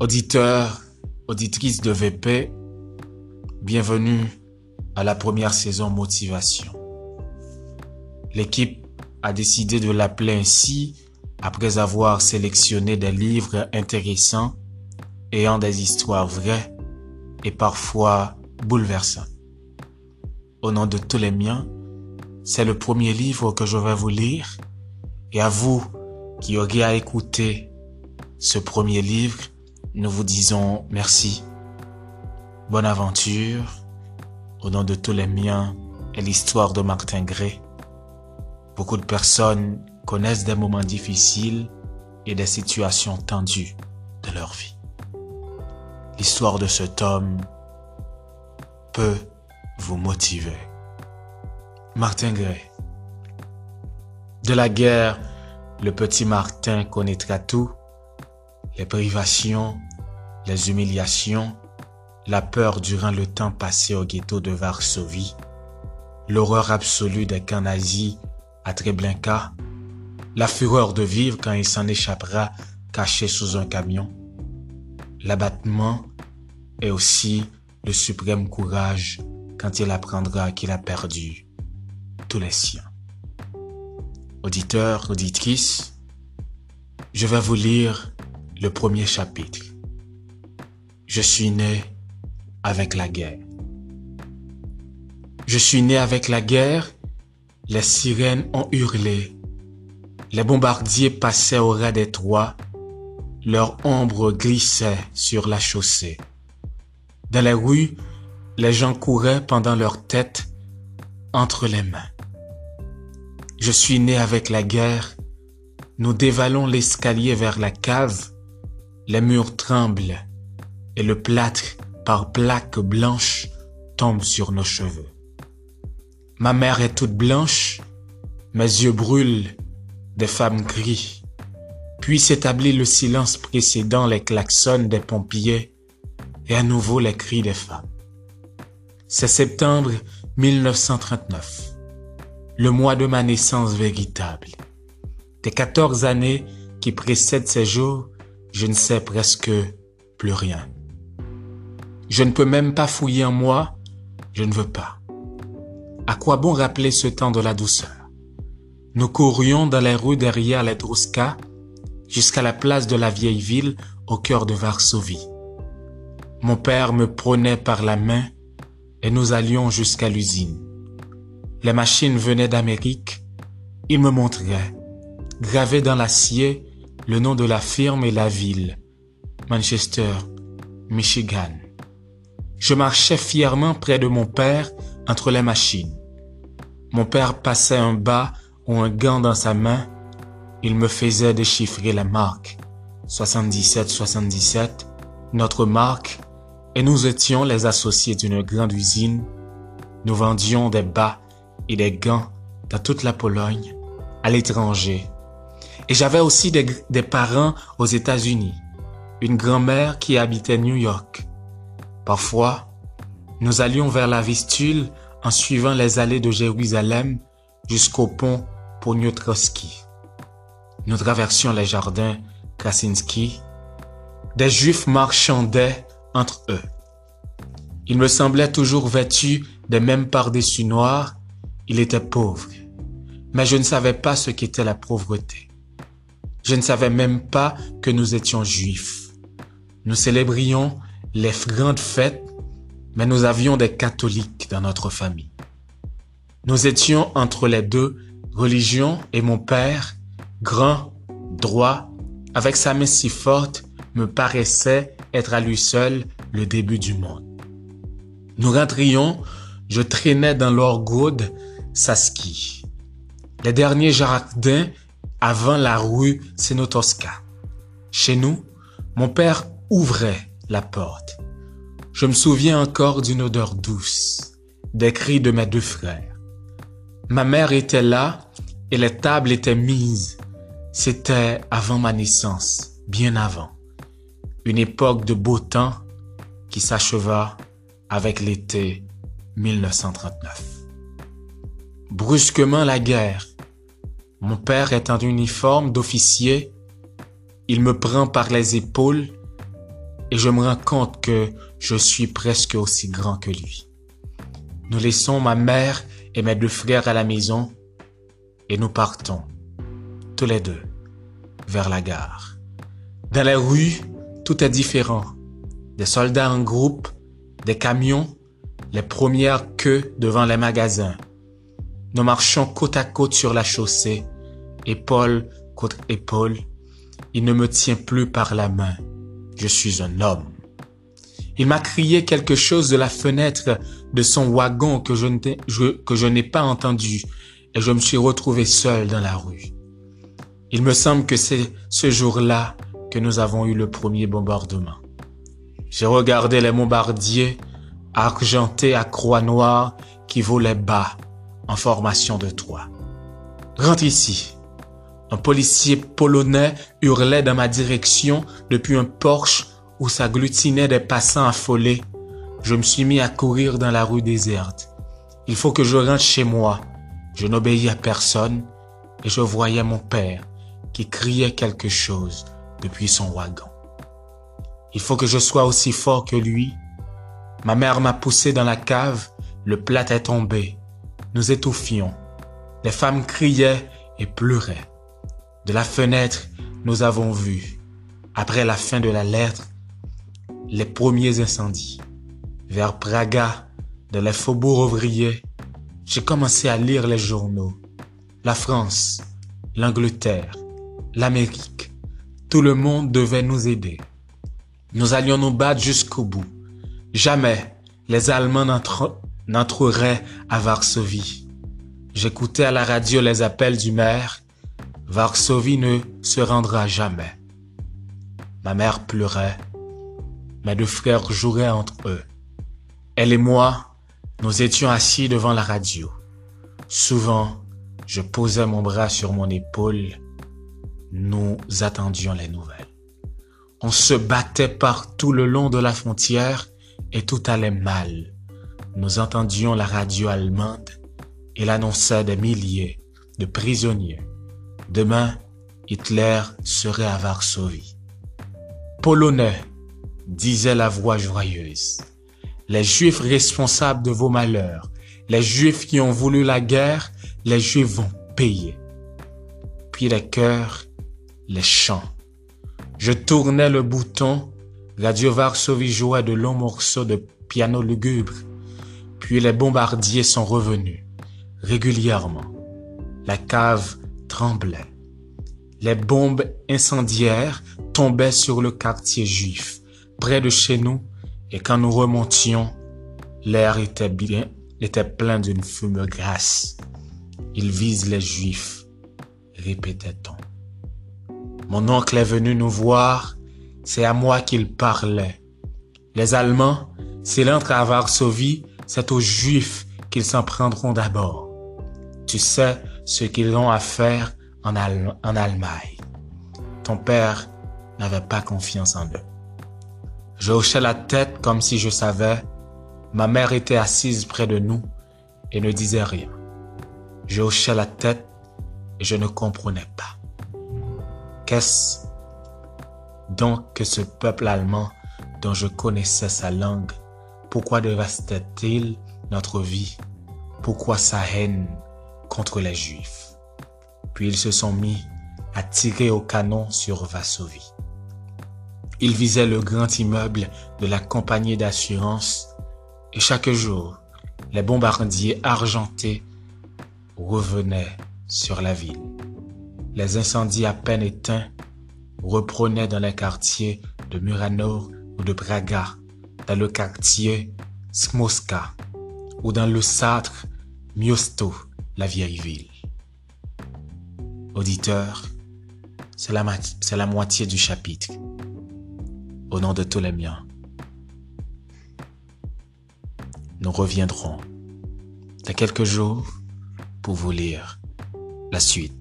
Auditeurs, auditrices de VP, bienvenue à la première saison Motivation. L'équipe a décidé de l'appeler ainsi après avoir sélectionné des livres intéressants ayant des histoires vraies et parfois bouleversantes. Au nom de tous les miens, c'est le premier livre que je vais vous lire et à vous qui auriez à écouter ce premier livre, nous vous disons merci. Bonne aventure. Au nom de tous les miens et l'histoire de Martin Gray. Beaucoup de personnes connaissent des moments difficiles et des situations tendues de leur vie. L'histoire de cet homme peut vous motiver. Martin Gray. De la guerre, le petit Martin connaîtra tout les privations, les humiliations, la peur durant le temps passé au ghetto de Varsovie, l'horreur absolue des camps nazis à Treblinka, la fureur de vivre quand il s'en échappera caché sous un camion, l'abattement et aussi le suprême courage quand il apprendra qu'il a perdu tous les siens. Auditeurs, auditrices, je vais vous lire le premier chapitre. Je suis né avec la guerre. Je suis né avec la guerre, les sirènes ont hurlé, les bombardiers passaient au ras des toits, leur ombre glissait sur la chaussée. Dans les rues, les gens couraient pendant leur tête entre les mains. Je suis né avec la guerre, nous dévalons l'escalier vers la cave, les murs tremblent et le plâtre par plaques blanches tombe sur nos cheveux. Ma mère est toute blanche, mes yeux brûlent, des femmes crient. Puis s'établit le silence précédant les klaxons des pompiers et à nouveau les cris des femmes. C'est septembre 1939, le mois de ma naissance véritable. Des quatorze années qui précèdent ces jours, je ne sais presque plus rien. Je ne peux même pas fouiller en moi, je ne veux pas. À quoi bon rappeler ce temps de la douceur? Nous courions dans les rues derrière les Druska jusqu'à la place de la vieille ville au cœur de Varsovie. Mon père me prenait par la main et nous allions jusqu'à l'usine. Les machines venaient d'Amérique. Il me montrait, gravé dans l'acier, le nom de la firme et la ville, Manchester, Michigan. Je marchais fièrement près de mon père entre les machines. Mon père passait un bas ou un gant dans sa main. Il me faisait déchiffrer la marque. 77-77, notre marque, et nous étions les associés d'une grande usine. Nous vendions des bas et des gants dans toute la Pologne, à l'étranger, et j'avais aussi des, parents aux États-Unis, une grand-mère qui habitait New York. Parfois, nous allions vers la Vistule en suivant les allées de Jérusalem jusqu'au pont Poniotrovski. Nous traversions les jardins Krasinski. Des Juifs marchandaient entre eux. Ils me semblaient toujours vêtus des mêmes par-dessus noirs. Il était pauvre. Mais je ne savais pas ce qu'était la pauvreté. Je ne savais même pas que nous étions juifs. Nous célébrions les grandes fêtes, mais nous avions des catholiques dans notre famille. Nous étions entre les deux religions et mon père, grand, droit, avec sa main si forte, me paraissait être à lui seul le début du monde. Nous rentrions, je traînais dans l'orgode Saski. Les derniers jardins avant la rue Senotoska. Chez nous, mon père ouvrait la porte. Je me souviens encore d'une odeur douce, des cris de mes deux frères. Ma mère était là et les tables étaient mises. C'était avant ma naissance, bien avant. Une époque de beau temps qui s'acheva avec l'été 1939. Brusquement la guerre, mon père est en uniforme d'officier. Il me prend par les épaules et je me rends compte que je suis presque aussi grand que lui. Nous laissons ma mère et mes deux frères à la maison et nous partons, tous les deux, vers la gare. Dans les rues, tout est différent. Des soldats en groupe, des camions, les premières queues devant les magasins. Nous marchons côte à côte sur la chaussée, épaule contre épaule. Il ne me tient plus par la main. Je suis un homme. Il m'a crié quelque chose de la fenêtre de son wagon que je n'ai pas entendu et je me suis retrouvé seul dans la rue. Il me semble que c'est ce jour-là que nous avons eu le premier bombardement. J'ai regardé les bombardiers argentés à croix noire qui volaient bas en formation de trois. Rentre ici. Un policier polonais hurlait dans ma direction depuis un porche où s'agglutinait des passants affolés. Je me suis mis à courir dans la rue déserte. Il faut que je rentre chez moi. Je n'obéis à personne et je voyais mon père qui criait quelque chose depuis son wagon. Il faut que je sois aussi fort que lui. Ma mère m'a poussé dans la cave, le plat est tombé. Nous étouffions. Les femmes criaient et pleuraient. De la fenêtre, nous avons vu, après la fin de la lettre, les premiers incendies. Vers Praga, dans les faubourgs ouvriers, j'ai commencé à lire les journaux. La France, l'Angleterre, l'Amérique, tout le monde devait nous aider. Nous allions nous battre jusqu'au bout. Jamais les Allemands n'entreraient à Varsovie. J'écoutais à la radio les appels du maire. Varsovie ne se rendra jamais. Ma mère pleurait. Mes deux frères jouaient entre eux. Elle et moi, nous étions assis devant la radio. Souvent, je posais mon bras sur mon épaule. Nous attendions les nouvelles. On se battait partout le long de la frontière et tout allait mal. Nous entendions la radio allemande. Elle annonçait des milliers de prisonniers. Demain, Hitler serait à Varsovie. Polonais, disait la voix joyeuse. Les Juifs responsables de vos malheurs, les Juifs qui ont voulu la guerre, les Juifs vont payer. Puis les cœurs, les chants, je tournais le bouton, Radio Varsovie jouait de longs morceaux de piano lugubre, puis les bombardiers sont revenus, régulièrement. La cave tremblait. Les bombes incendiaires tombaient sur le quartier juif, près de chez nous, et quand nous remontions, l'air était plein d'une fumée grasse. Ils visent les juifs, répétait-on. Mon oncle est venu nous voir, c'est à moi qu'il parlait. Les Allemands, s'ils entrent à Varsovie, c'est aux Juifs qu'ils s'en prendront d'abord. Tu sais ce qu'ils ont à faire en, Allemagne. Ton père n'avait pas confiance en eux. Je hochais la tête comme si je savais. Ma mère était assise près de nous et ne disait rien. Je hochais la tête et je ne comprenais pas. Qu'est-ce donc que ce peuple allemand dont je connaissais sa langue Pourquoi dévastait-il notre vie? Pourquoi sa haine? Contre les Juifs. Puis ils se sont mis à tirer au canon sur Varsovie. Ils visaient le grand immeuble de la compagnie d'assurance et chaque jour, les bombardiers argentés revenaient sur la ville. Les incendies à peine éteints reprenaient dans les quartiers de Muranov ou de Braga, dans le quartier Smoska ou dans le Satre Miosto, la vieille ville. Auditeur, c'est la, la moitié du chapitre. Au nom de tous les miens, nous reviendrons dans quelques jours pour vous lire la suite.